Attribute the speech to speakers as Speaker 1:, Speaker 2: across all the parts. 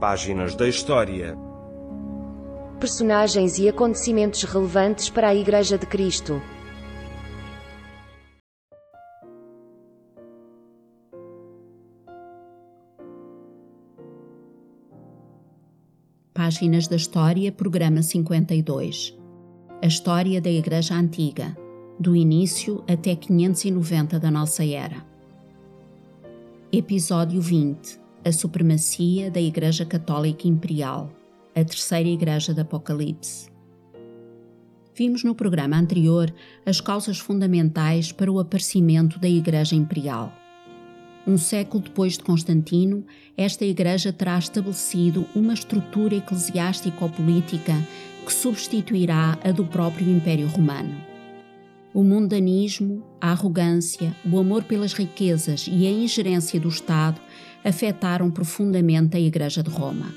Speaker 1: Páginas da História.
Speaker 2: Personagens e acontecimentos relevantes para a Igreja de Cristo.
Speaker 3: Páginas da História, Programa 52. A História da Igreja Antiga, do início até 590 da nossa era. Episódio 20. A supremacia da Igreja Católica Imperial, a terceira Igreja do Apocalipse. Vimos no programa anterior as causas fundamentais para o aparecimento da Igreja Imperial. Um século depois de Constantino, esta Igreja terá estabelecido uma estrutura eclesiástico-política que substituirá a do próprio Império Romano. O mundanismo, a arrogância, o amor pelas riquezas e a ingerência do Estado afetaram profundamente a Igreja de Roma.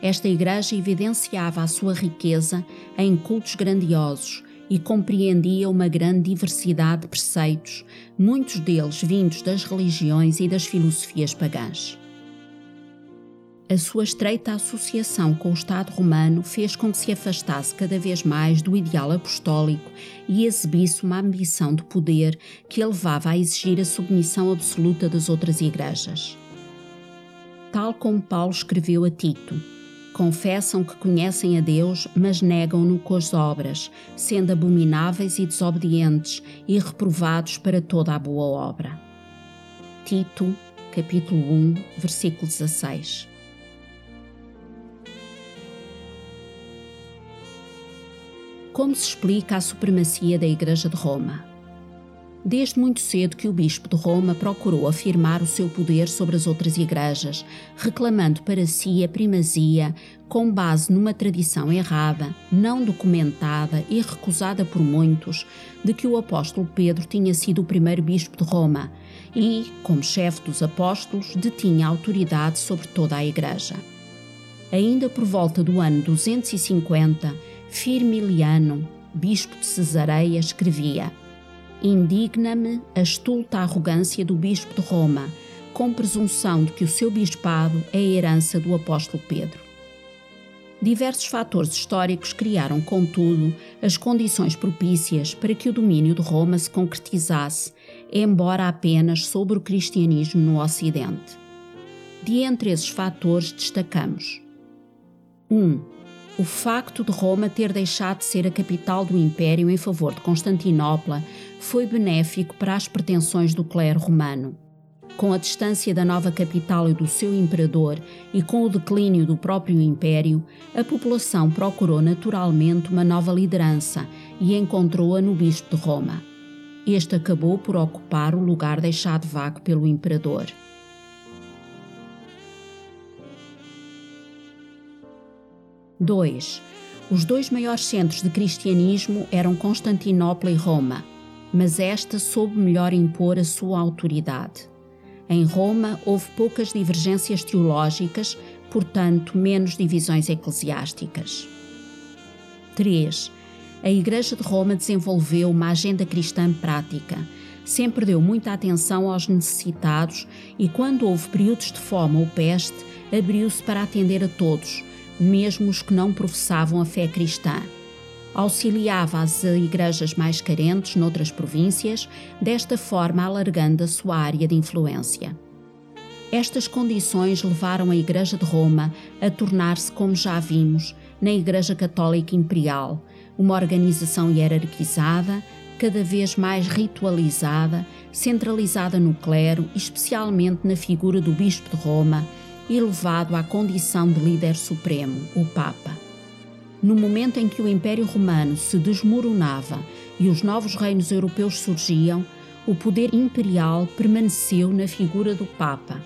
Speaker 3: Esta Igreja evidenciava a sua riqueza em cultos grandiosos e compreendia uma grande diversidade de preceitos, muitos deles vindos das religiões e das filosofias pagãs. A sua estreita associação com o Estado romano fez com que se afastasse cada vez mais do ideal apostólico e exibisse uma ambição de poder que a levava a exigir a submissão absoluta das outras igrejas. Tal como Paulo escreveu a Tito, confessam que conhecem a Deus, mas negam-no com as obras, sendo abomináveis e desobedientes e reprovados para toda a boa obra. Tito, capítulo 1, versículo 16. Como se explica a supremacia da Igreja de Roma? Desde muito cedo que o Bispo de Roma procurou afirmar o seu poder sobre as outras igrejas, reclamando para si a primazia com base numa tradição errada, não documentada e recusada por muitos, de que o apóstolo Pedro tinha sido o primeiro bispo de Roma e, como chefe dos apóstolos, detinha autoridade sobre toda a igreja. Ainda por volta do ano 250, Firmiliano, bispo de Cesareia, escrevia Indigna-me a estulta arrogância do bispo de Roma, com presunção de que o seu bispado é a herança do apóstolo Pedro. Diversos fatores históricos criaram, contudo, as condições propícias para que o domínio de Roma se concretizasse, embora apenas sobre o cristianismo no Ocidente. De entre esses fatores destacamos 1. Um, o facto de Roma ter deixado de ser a capital do Império em favor de Constantinopla foi benéfico para as pretensões do clero romano. Com a distância da nova capital e do seu imperador e com o declínio do próprio império, a população procurou naturalmente uma nova liderança e encontrou-a no bispo de Roma. Este acabou por ocupar o lugar deixado vago pelo imperador. 2. Os dois maiores centros de cristianismo eram Constantinopla e Roma, mas esta soube melhor impor a sua autoridade. Em Roma houve poucas divergências teológicas, portanto, menos divisões eclesiásticas. 3. A Igreja de Roma desenvolveu uma agenda cristã prática. Sempre deu muita atenção aos necessitados e, quando houve períodos de fome ou peste, abriu-se para atender a todos, mesmo os que não professavam a fé cristã auxiliava as igrejas mais carentes noutras províncias, desta forma alargando a sua área de influência. Estas condições levaram a Igreja de Roma a tornar-se, como já vimos, na Igreja Católica Imperial, uma organização hierarquizada, cada vez mais ritualizada, centralizada no clero, especialmente na figura do Bispo de Roma, e levado à condição de líder supremo, o Papa. No momento em que o Império Romano se desmoronava e os novos reinos europeus surgiam, o poder imperial permaneceu na figura do Papa.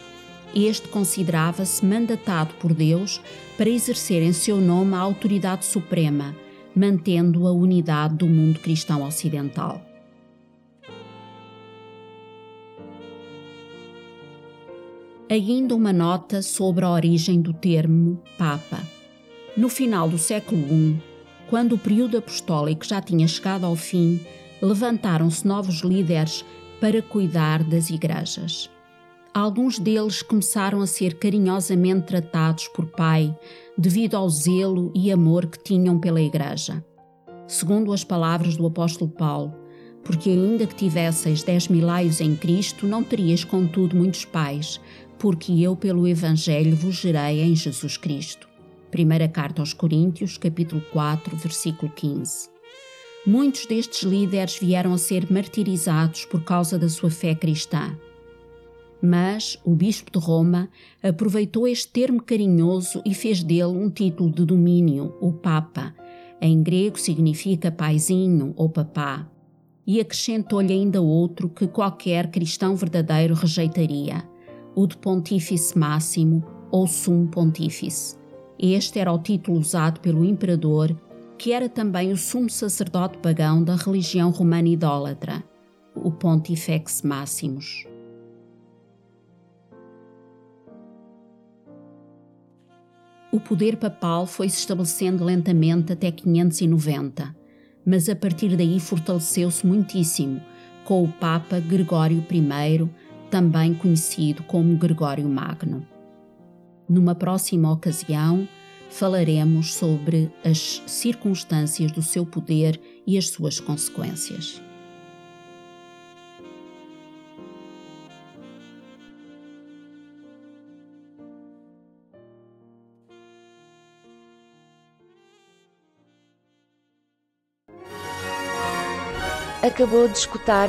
Speaker 3: Este considerava-se mandatado por Deus para exercer em seu nome a autoridade suprema, mantendo a unidade do mundo cristão ocidental. Ainda uma nota sobre a origem do termo Papa. No final do século I, quando o período apostólico já tinha chegado ao fim, levantaram-se novos líderes para cuidar das igrejas. alguns deles começaram a ser carinhosamente tratados por pai devido ao zelo e amor que tinham pela Igreja. Segundo as palavras do apóstolo Paulo, porque ainda que tivesseis dez milários em Cristo, não terias contudo muitos pais, porque eu pelo Evangelho vos gerei em Jesus Cristo. Primeira carta aos Coríntios, capítulo 4, versículo 15. Muitos destes líderes vieram a ser martirizados por causa da sua fé cristã. Mas o bispo de Roma aproveitou este termo carinhoso e fez dele um título de domínio, o Papa. Em grego significa paizinho ou papá. E acrescentou-lhe ainda outro que qualquer cristão verdadeiro rejeitaria, o Pontífice Máximo ou Sumo Pontífice. Este era o título usado pelo imperador, que era também o sumo sacerdote pagão da religião romana idólatra, o Pontifex Máximos. O poder papal foi-se estabelecendo lentamente até 590, mas a partir daí fortaleceu-se muitíssimo com o Papa Gregório I, também conhecido como Gregório Magno. Numa próxima ocasião, falaremos sobre as circunstâncias do seu poder e as suas consequências.
Speaker 2: Acabou de escutar